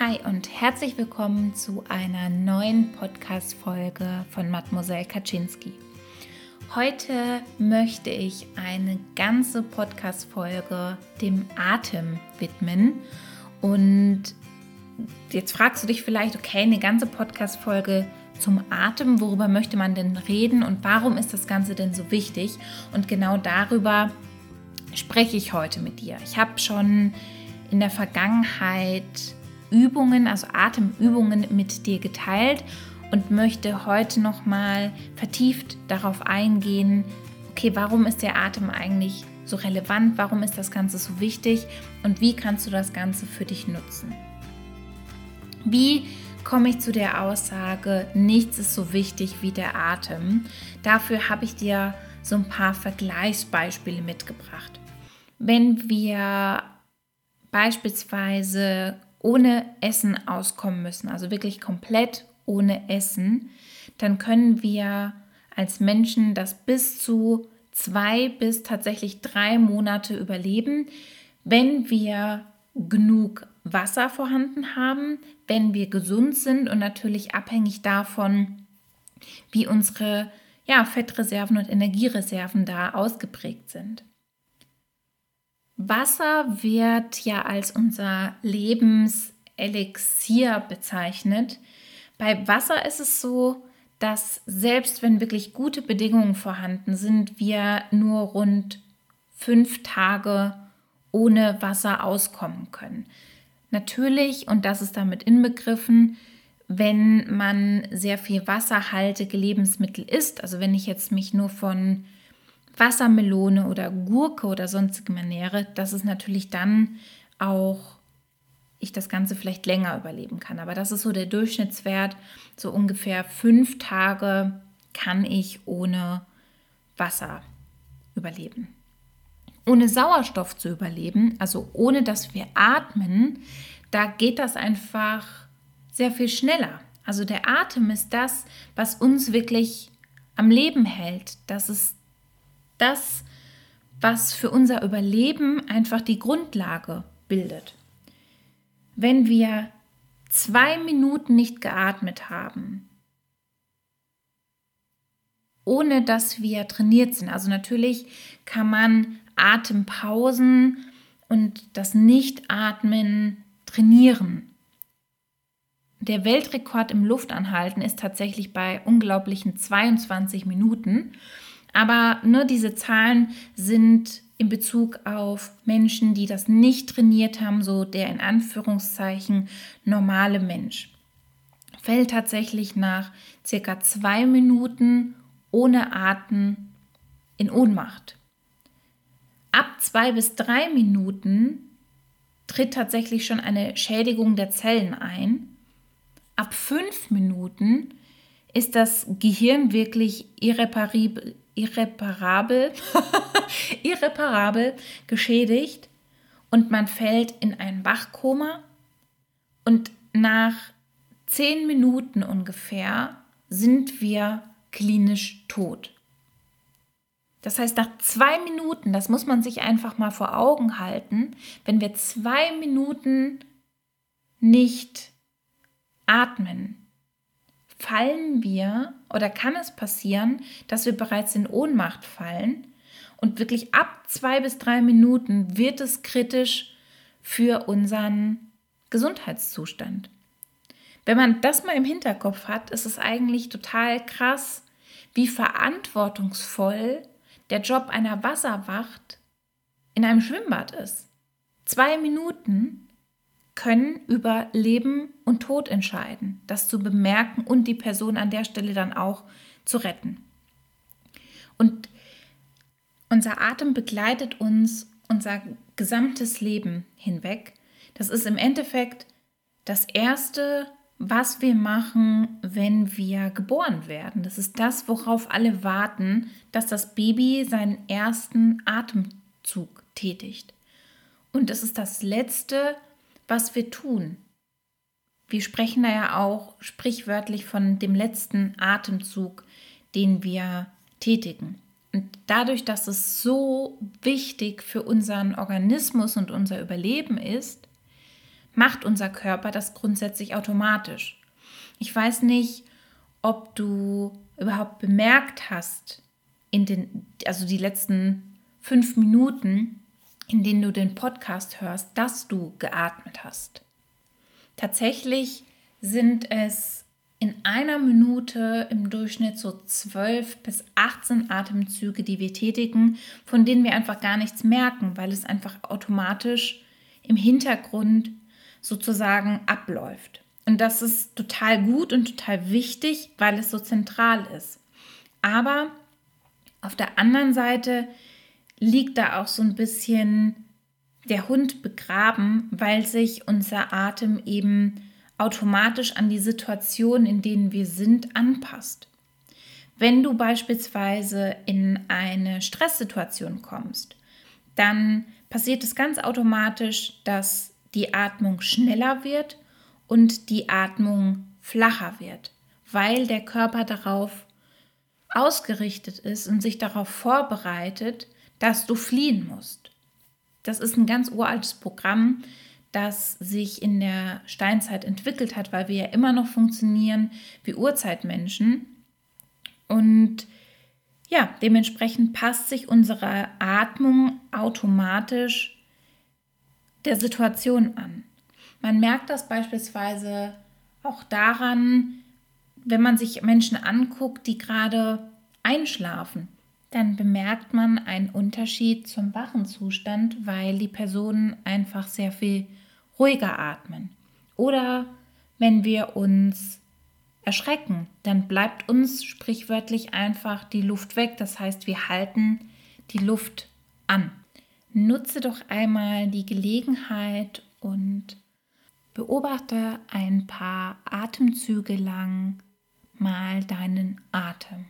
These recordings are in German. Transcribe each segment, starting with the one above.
Hi und herzlich willkommen zu einer neuen Podcast-Folge von Mademoiselle Kaczynski. Heute möchte ich eine ganze Podcast-Folge dem Atem widmen. Und jetzt fragst du dich vielleicht, okay, eine ganze Podcast-Folge zum Atem, worüber möchte man denn reden und warum ist das Ganze denn so wichtig? Und genau darüber spreche ich heute mit dir. Ich habe schon in der Vergangenheit Übungen, also Atemübungen mit dir geteilt und möchte heute noch mal vertieft darauf eingehen, okay, warum ist der Atem eigentlich so relevant, warum ist das Ganze so wichtig und wie kannst du das Ganze für dich nutzen. Wie komme ich zu der Aussage, nichts ist so wichtig wie der Atem? Dafür habe ich dir so ein paar Vergleichsbeispiele mitgebracht. Wenn wir beispielsweise ohne Essen auskommen müssen, also wirklich komplett ohne Essen, dann können wir als Menschen das bis zu zwei bis tatsächlich drei Monate überleben, wenn wir genug Wasser vorhanden haben, wenn wir gesund sind und natürlich abhängig davon, wie unsere ja, Fettreserven und Energiereserven da ausgeprägt sind. Wasser wird ja als unser Lebenselixier bezeichnet. Bei Wasser ist es so, dass selbst wenn wirklich gute Bedingungen vorhanden sind, wir nur rund fünf Tage ohne Wasser auskommen können. Natürlich, und das ist damit inbegriffen, wenn man sehr viel wasserhaltige Lebensmittel isst, also wenn ich jetzt mich nur von Wassermelone oder Gurke oder sonstigem ernähre, dass es natürlich dann auch ich das Ganze vielleicht länger überleben kann. Aber das ist so der Durchschnittswert. So ungefähr fünf Tage kann ich ohne Wasser überleben. Ohne Sauerstoff zu überleben, also ohne dass wir atmen, da geht das einfach sehr viel schneller. Also der Atem ist das, was uns wirklich am Leben hält. Das ist das, was für unser Überleben einfach die Grundlage bildet. Wenn wir zwei Minuten nicht geatmet haben, ohne dass wir trainiert sind, also natürlich kann man Atempausen und das Nichtatmen trainieren. Der Weltrekord im Luftanhalten ist tatsächlich bei unglaublichen 22 Minuten. Aber ne, diese Zahlen sind in Bezug auf Menschen, die das nicht trainiert haben, so der in Anführungszeichen normale Mensch. Fällt tatsächlich nach circa zwei Minuten ohne Atem in Ohnmacht. Ab zwei bis drei Minuten tritt tatsächlich schon eine Schädigung der Zellen ein. Ab fünf Minuten ist das Gehirn wirklich irreparabel, irreparabel, irreparabel geschädigt und man fällt in ein Wachkoma und nach zehn Minuten ungefähr sind wir klinisch tot. Das heißt, nach zwei Minuten, das muss man sich einfach mal vor Augen halten, wenn wir zwei Minuten nicht atmen, fallen wir oder kann es passieren, dass wir bereits in Ohnmacht fallen und wirklich ab zwei bis drei Minuten wird es kritisch für unseren Gesundheitszustand. Wenn man das mal im Hinterkopf hat, ist es eigentlich total krass, wie verantwortungsvoll der Job einer Wasserwacht in einem Schwimmbad ist. Zwei Minuten können über Leben und Tod entscheiden. Das zu bemerken und die Person an der Stelle dann auch zu retten. Und unser Atem begleitet uns unser gesamtes Leben hinweg. Das ist im Endeffekt das Erste, was wir machen, wenn wir geboren werden. Das ist das, worauf alle warten, dass das Baby seinen ersten Atemzug tätigt. Und es ist das Letzte, was wir tun. Wir sprechen da ja auch sprichwörtlich von dem letzten Atemzug, den wir tätigen. Und dadurch, dass es so wichtig für unseren Organismus und unser Überleben ist, macht unser Körper das grundsätzlich automatisch. Ich weiß nicht, ob du überhaupt bemerkt hast, in den, also die letzten fünf Minuten, in denen du den Podcast hörst, dass du geatmet hast. Tatsächlich sind es in einer Minute im Durchschnitt so 12 bis 18 Atemzüge, die wir tätigen, von denen wir einfach gar nichts merken, weil es einfach automatisch im Hintergrund sozusagen abläuft. Und das ist total gut und total wichtig, weil es so zentral ist. Aber auf der anderen Seite liegt da auch so ein bisschen der Hund begraben, weil sich unser Atem eben automatisch an die Situation, in denen wir sind, anpasst. Wenn du beispielsweise in eine Stresssituation kommst, dann passiert es ganz automatisch, dass die Atmung schneller wird und die Atmung flacher wird, weil der Körper darauf ausgerichtet ist und sich darauf vorbereitet, dass du fliehen musst. Das ist ein ganz uraltes Programm, das sich in der Steinzeit entwickelt hat, weil wir ja immer noch funktionieren wie Urzeitmenschen. Und ja, dementsprechend passt sich unsere Atmung automatisch der Situation an. Man merkt das beispielsweise auch daran, wenn man sich Menschen anguckt, die gerade einschlafen dann bemerkt man einen Unterschied zum wachen Zustand, weil die Personen einfach sehr viel ruhiger atmen. Oder wenn wir uns erschrecken, dann bleibt uns sprichwörtlich einfach die Luft weg. Das heißt, wir halten die Luft an. Nutze doch einmal die Gelegenheit und beobachte ein paar Atemzüge lang mal deinen Atem.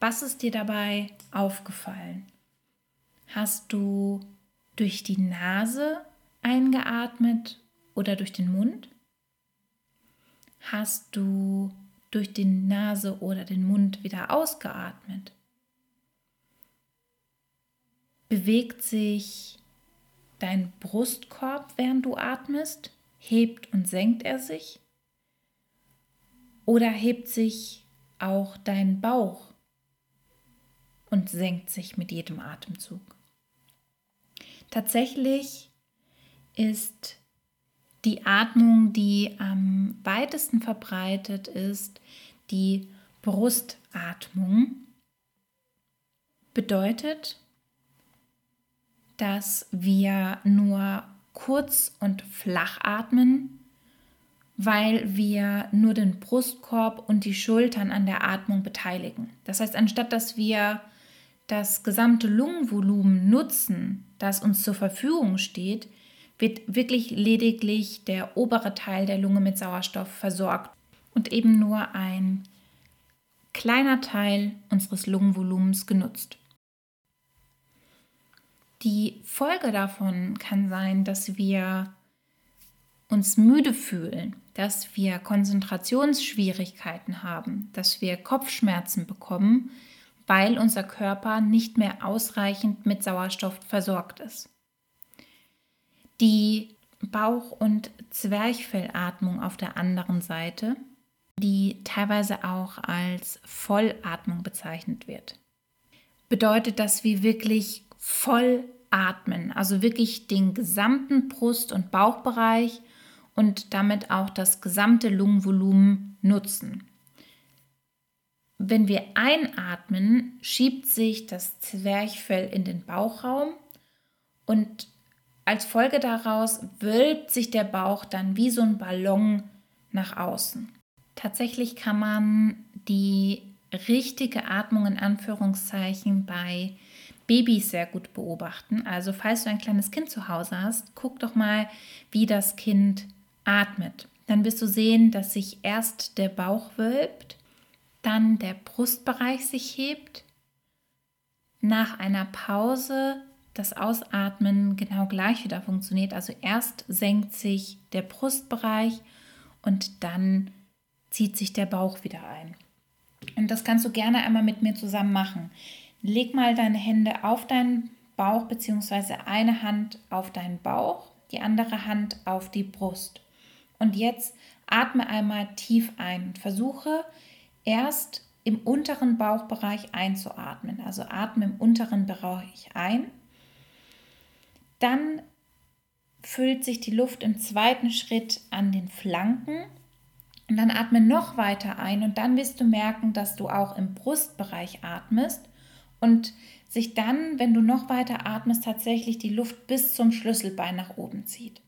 Was ist dir dabei aufgefallen? Hast du durch die Nase eingeatmet oder durch den Mund? Hast du durch die Nase oder den Mund wieder ausgeatmet? Bewegt sich dein Brustkorb, während du atmest? Hebt und senkt er sich? Oder hebt sich auch dein Bauch und senkt sich mit jedem Atemzug. Tatsächlich ist die Atmung, die am weitesten verbreitet ist, die Brustatmung. Bedeutet, dass wir nur kurz und flach atmen, weil wir nur den Brustkorb und die Schultern an der Atmung beteiligen. Das heißt, anstatt dass wir das gesamte Lungenvolumen nutzen, das uns zur Verfügung steht, wird wirklich lediglich der obere Teil der Lunge mit Sauerstoff versorgt und eben nur ein kleiner Teil unseres Lungenvolumens genutzt. Die Folge davon kann sein, dass wir uns müde fühlen, dass wir Konzentrationsschwierigkeiten haben, dass wir Kopfschmerzen bekommen, weil unser Körper nicht mehr ausreichend mit Sauerstoff versorgt ist. Die Bauch- und Zwerchfellatmung auf der anderen Seite, die teilweise auch als Vollatmung bezeichnet wird, bedeutet, dass wir wirklich voll atmen, also wirklich den gesamten Brust- und Bauchbereich und damit auch das gesamte Lungenvolumen nutzen. Wenn wir einatmen, schiebt sich das Zwerchfell in den Bauchraum und als Folge daraus wölbt sich der Bauch dann wie so ein Ballon nach außen. Tatsächlich kann man die richtige Atmung in Anführungszeichen bei Babys sehr gut beobachten. Also falls du ein kleines Kind zu Hause hast, guck doch mal, wie das Kind atmet. Dann wirst du sehen, dass sich erst der Bauch wölbt dann der Brustbereich sich hebt, nach einer Pause das Ausatmen genau gleich wieder funktioniert. Also erst senkt sich der Brustbereich und dann zieht sich der Bauch wieder ein. Und das kannst du gerne einmal mit mir zusammen machen. Leg mal deine Hände auf deinen Bauch bzw. eine Hand auf deinen Bauch, die andere Hand auf die Brust. Und jetzt atme einmal tief ein und versuche erst im unteren Bauchbereich einzuatmen. Also atme im unteren Bereich ein. Dann füllt sich die Luft im zweiten Schritt an den Flanken. Und dann atme noch weiter ein und dann wirst du merken, dass du auch im Brustbereich atmest und sich dann, wenn du noch weiter atmest, tatsächlich die Luft bis zum Schlüsselbein nach oben zieht.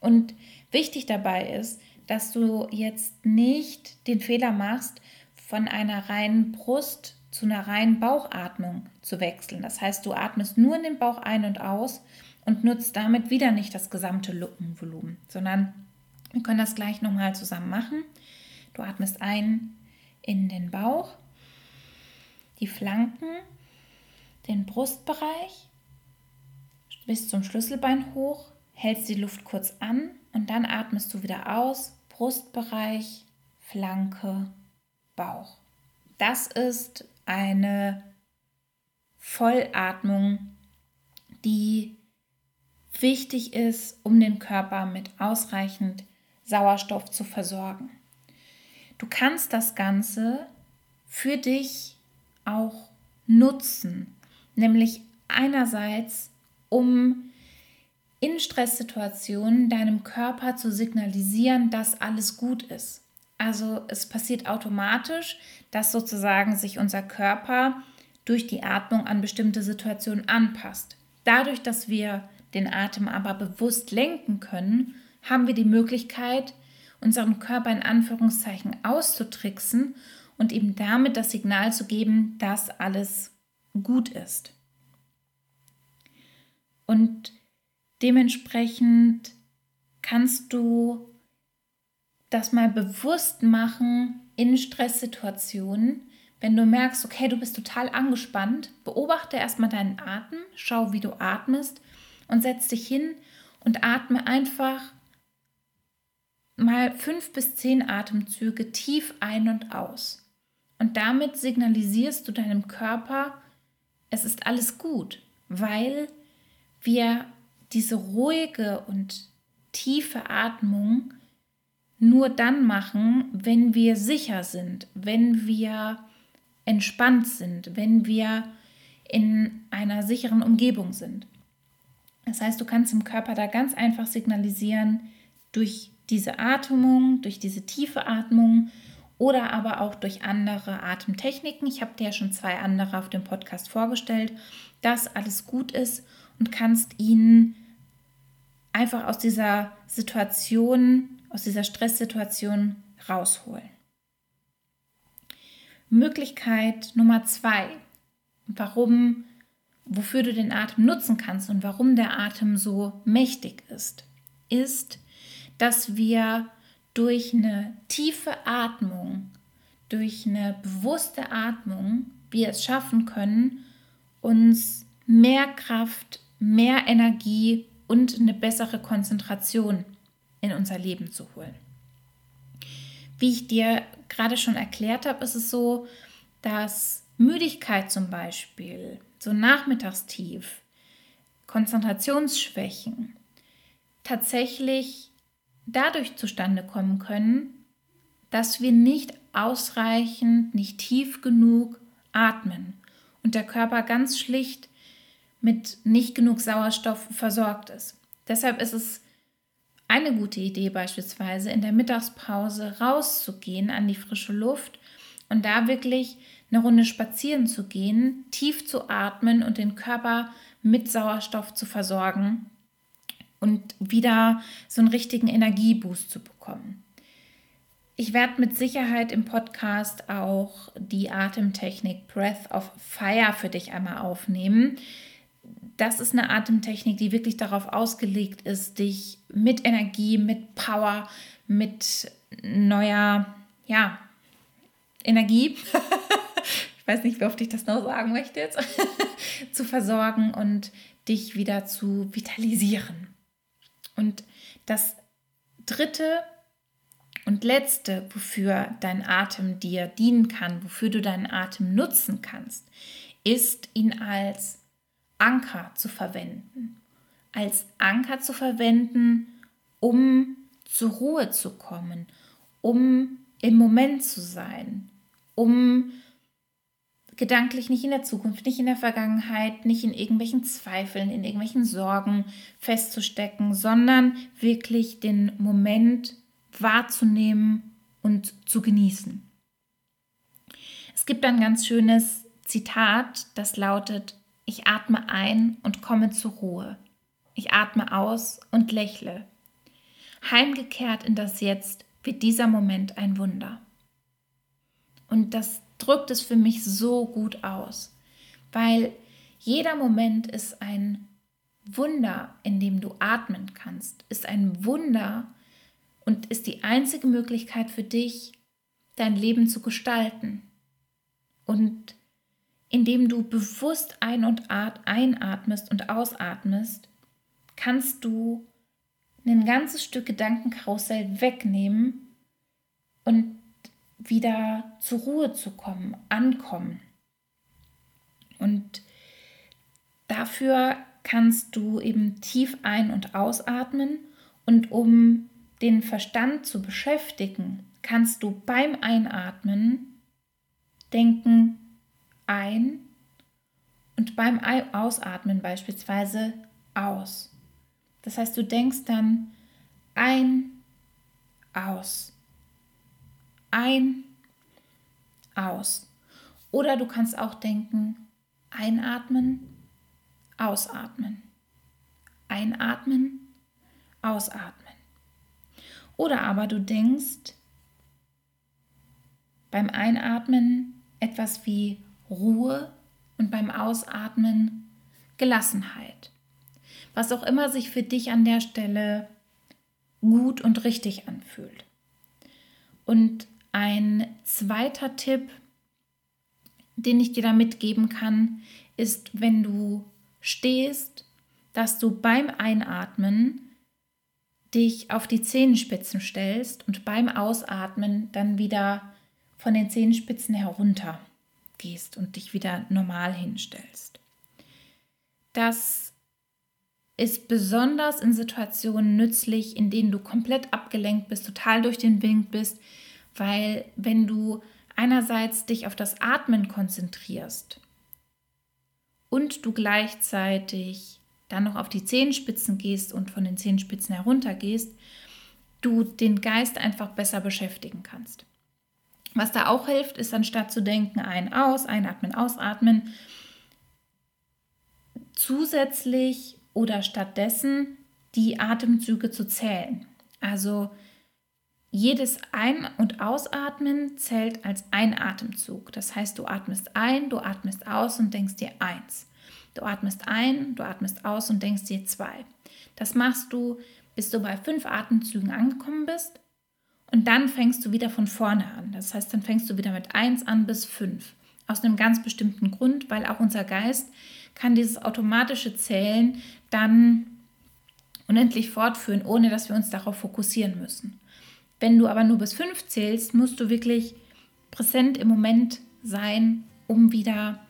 Und wichtig dabei ist, dass du jetzt nicht den Fehler machst, von einer reinen Brust zu einer reinen Bauchatmung zu wechseln. Das heißt, du atmest nur in den Bauch ein und aus und nutzt damit wieder nicht das gesamte Luppenvolumen, sondern wir können das gleich nochmal zusammen machen. Du atmest ein in den Bauch, die Flanken, den Brustbereich bis zum Schlüsselbein hoch, hältst die Luft kurz an und dann atmest du wieder aus, Brustbereich, Flanke, Bauch. Das ist eine Vollatmung, die wichtig ist, um den Körper mit ausreichend Sauerstoff zu versorgen. Du kannst das Ganze für dich auch nutzen, nämlich einerseits, um in Stresssituationen deinem Körper zu signalisieren, dass alles gut ist. Also es passiert automatisch, dass sozusagen sich unser Körper durch die Atmung an bestimmte Situationen anpasst. Dadurch, dass wir den Atem aber bewusst lenken können, haben wir die Möglichkeit, unseren Körper in Anführungszeichen auszutricksen und ihm damit das Signal zu geben, dass alles gut ist. Und dementsprechend kannst du das mal bewusst machen in Stresssituationen. Wenn du merkst, okay, du bist total angespannt, beobachte erstmal deinen Atem, schau, wie du atmest und setz dich hin und atme einfach mal fünf bis zehn Atemzüge tief ein und aus. Und damit signalisierst du deinem Körper, es ist alles gut, weil wir diese ruhige und tiefe Atmung nur dann machen, wenn wir sicher sind, wenn wir entspannt sind, wenn wir in einer sicheren Umgebung sind. Das heißt, du kannst dem Körper da ganz einfach signalisieren durch diese Atmung, durch diese tiefe Atmung oder aber auch durch andere Atemtechniken. Ich habe dir ja schon zwei andere auf dem Podcast vorgestellt, dass alles gut ist und kannst ihn einfach aus dieser Situation aus dieser Stresssituation rausholen. Möglichkeit Nummer zwei, warum, wofür du den Atem nutzen kannst und warum der Atem so mächtig ist, ist, dass wir durch eine tiefe Atmung, durch eine bewusste Atmung, wir es schaffen können, uns mehr Kraft, mehr Energie und eine bessere Konzentration in unser Leben zu holen. Wie ich dir gerade schon erklärt habe, ist es so, dass Müdigkeit zum Beispiel, so Nachmittagstief, Konzentrationsschwächen tatsächlich dadurch zustande kommen können, dass wir nicht ausreichend, nicht tief genug atmen und der Körper ganz schlicht mit nicht genug Sauerstoff versorgt ist. Deshalb ist es eine gute Idee beispielsweise, in der Mittagspause rauszugehen an die frische Luft und da wirklich eine Runde spazieren zu gehen, tief zu atmen und den Körper mit Sauerstoff zu versorgen und wieder so einen richtigen Energieboost zu bekommen. Ich werde mit Sicherheit im Podcast auch die Atemtechnik Breath of Fire für dich einmal aufnehmen das ist eine Atemtechnik, die wirklich darauf ausgelegt ist, dich mit Energie, mit Power, mit neuer, ja, Energie, ich weiß nicht, wie oft ich das noch sagen möchte jetzt, zu versorgen und dich wieder zu vitalisieren. Und das dritte und letzte, wofür dein Atem dir dienen kann, wofür du deinen Atem nutzen kannst, ist ihn als Anker zu verwenden. Als Anker zu verwenden, um zur Ruhe zu kommen, um im Moment zu sein, um gedanklich nicht in der Zukunft, nicht in der Vergangenheit, nicht in irgendwelchen Zweifeln, in irgendwelchen Sorgen festzustecken, sondern wirklich den Moment wahrzunehmen und zu genießen. Es gibt ein ganz schönes Zitat, das lautet, ich atme ein und komme zur Ruhe. Ich atme aus und lächle. Heimgekehrt in das Jetzt wird dieser Moment ein Wunder. Und das drückt es für mich so gut aus, weil jeder Moment ist ein Wunder, in dem du atmen kannst, ist ein Wunder und ist die einzige Möglichkeit für dich, dein Leben zu gestalten. Und indem du bewusst ein- und einatmest und ausatmest, kannst du ein ganzes Stück Gedankenkarussell wegnehmen und wieder zur Ruhe zu kommen, ankommen. Und dafür kannst du eben tief ein- und ausatmen und um den Verstand zu beschäftigen, kannst du beim Einatmen denken ein und beim Ausatmen beispielsweise aus. Das heißt, du denkst dann ein, aus ein, aus. Oder du kannst auch denken, einatmen, ausatmen. Einatmen, ausatmen. Oder aber du denkst beim Einatmen etwas wie Ruhe und beim Ausatmen Gelassenheit. Was auch immer sich für dich an der Stelle gut und richtig anfühlt. Und ein zweiter Tipp, den ich dir da mitgeben kann, ist, wenn du stehst, dass du beim Einatmen dich auf die Zehenspitzen stellst und beim Ausatmen dann wieder von den Zehenspitzen herunter gehst und dich wieder normal hinstellst. Das ist besonders in Situationen nützlich, in denen du komplett abgelenkt bist, total durch den Wind bist, weil wenn du einerseits dich auf das Atmen konzentrierst und du gleichzeitig dann noch auf die Zehenspitzen gehst und von den Zehenspitzen herunter gehst, du den Geist einfach besser beschäftigen kannst. Was da auch hilft, ist anstatt zu denken, ein, aus, einatmen, ausatmen, zusätzlich oder stattdessen die Atemzüge zu zählen. Also jedes Ein- und Ausatmen zählt als ein Atemzug. Das heißt, du atmest ein, du atmest aus und denkst dir eins. Du atmest ein, du atmest aus und denkst dir zwei. Das machst du, bis du bei fünf Atemzügen angekommen bist. Und dann fängst du wieder von vorne an. Das heißt, dann fängst du wieder mit eins an bis fünf. Aus einem ganz bestimmten Grund, weil auch unser Geist kann dieses automatische Zählen dann unendlich fortführen, ohne dass wir uns darauf fokussieren müssen. Wenn du aber nur bis fünf zählst, musst du wirklich präsent im Moment sein, um wieder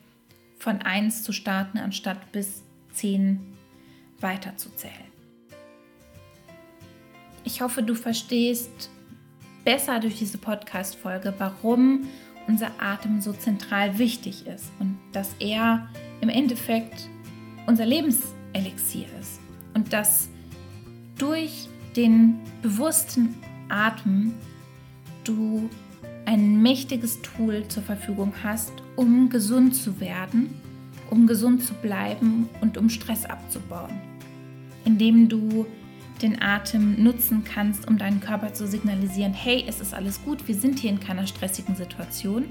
von eins zu starten, anstatt bis zehn weiterzuzählen. Ich hoffe, du verstehst besser durch diese Podcast-Folge, warum unser Atem so zentral wichtig ist und dass er im Endeffekt unser Lebenselixier ist und dass durch den bewussten Atmen du ein mächtiges Tool zur Verfügung hast, um gesund zu werden, um gesund zu bleiben und um Stress abzubauen, indem du den Atem nutzen kannst, um deinen Körper zu signalisieren, hey, es ist alles gut, wir sind hier in keiner stressigen Situation.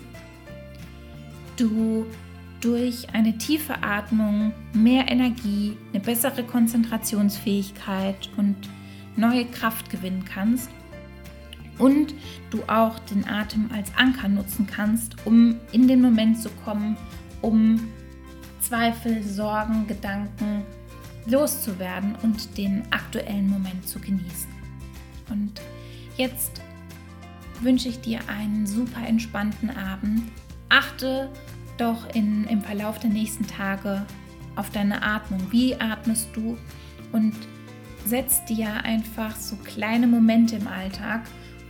Du durch eine tiefe Atmung mehr Energie, eine bessere Konzentrationsfähigkeit und neue Kraft gewinnen kannst und du auch den Atem als Anker nutzen kannst, um in den Moment zu kommen, um Zweifel, Sorgen, Gedanken loszuwerden und den aktuellen Moment zu genießen. Und jetzt wünsche ich dir einen super entspannten Abend. Achte doch in, im Verlauf der nächsten Tage auf deine Atmung. Wie atmest du? Und setz dir einfach so kleine Momente im Alltag,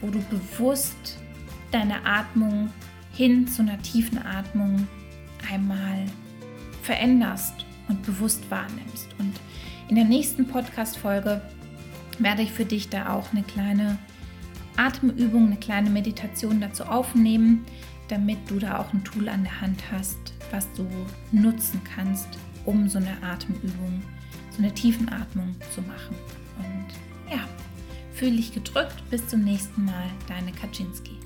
wo du bewusst deine Atmung hin zu einer tiefen Atmung einmal veränderst und bewusst wahrnimmst. Und in der nächsten Podcast-Folge werde ich für dich da auch eine kleine Atemübung, eine kleine Meditation dazu aufnehmen, damit du da auch ein Tool an der Hand hast, was du nutzen kannst, um so eine Atemübung, so eine Tiefenatmung zu machen. Und ja, fühle dich gedrückt. Bis zum nächsten Mal, deine Kaczynski.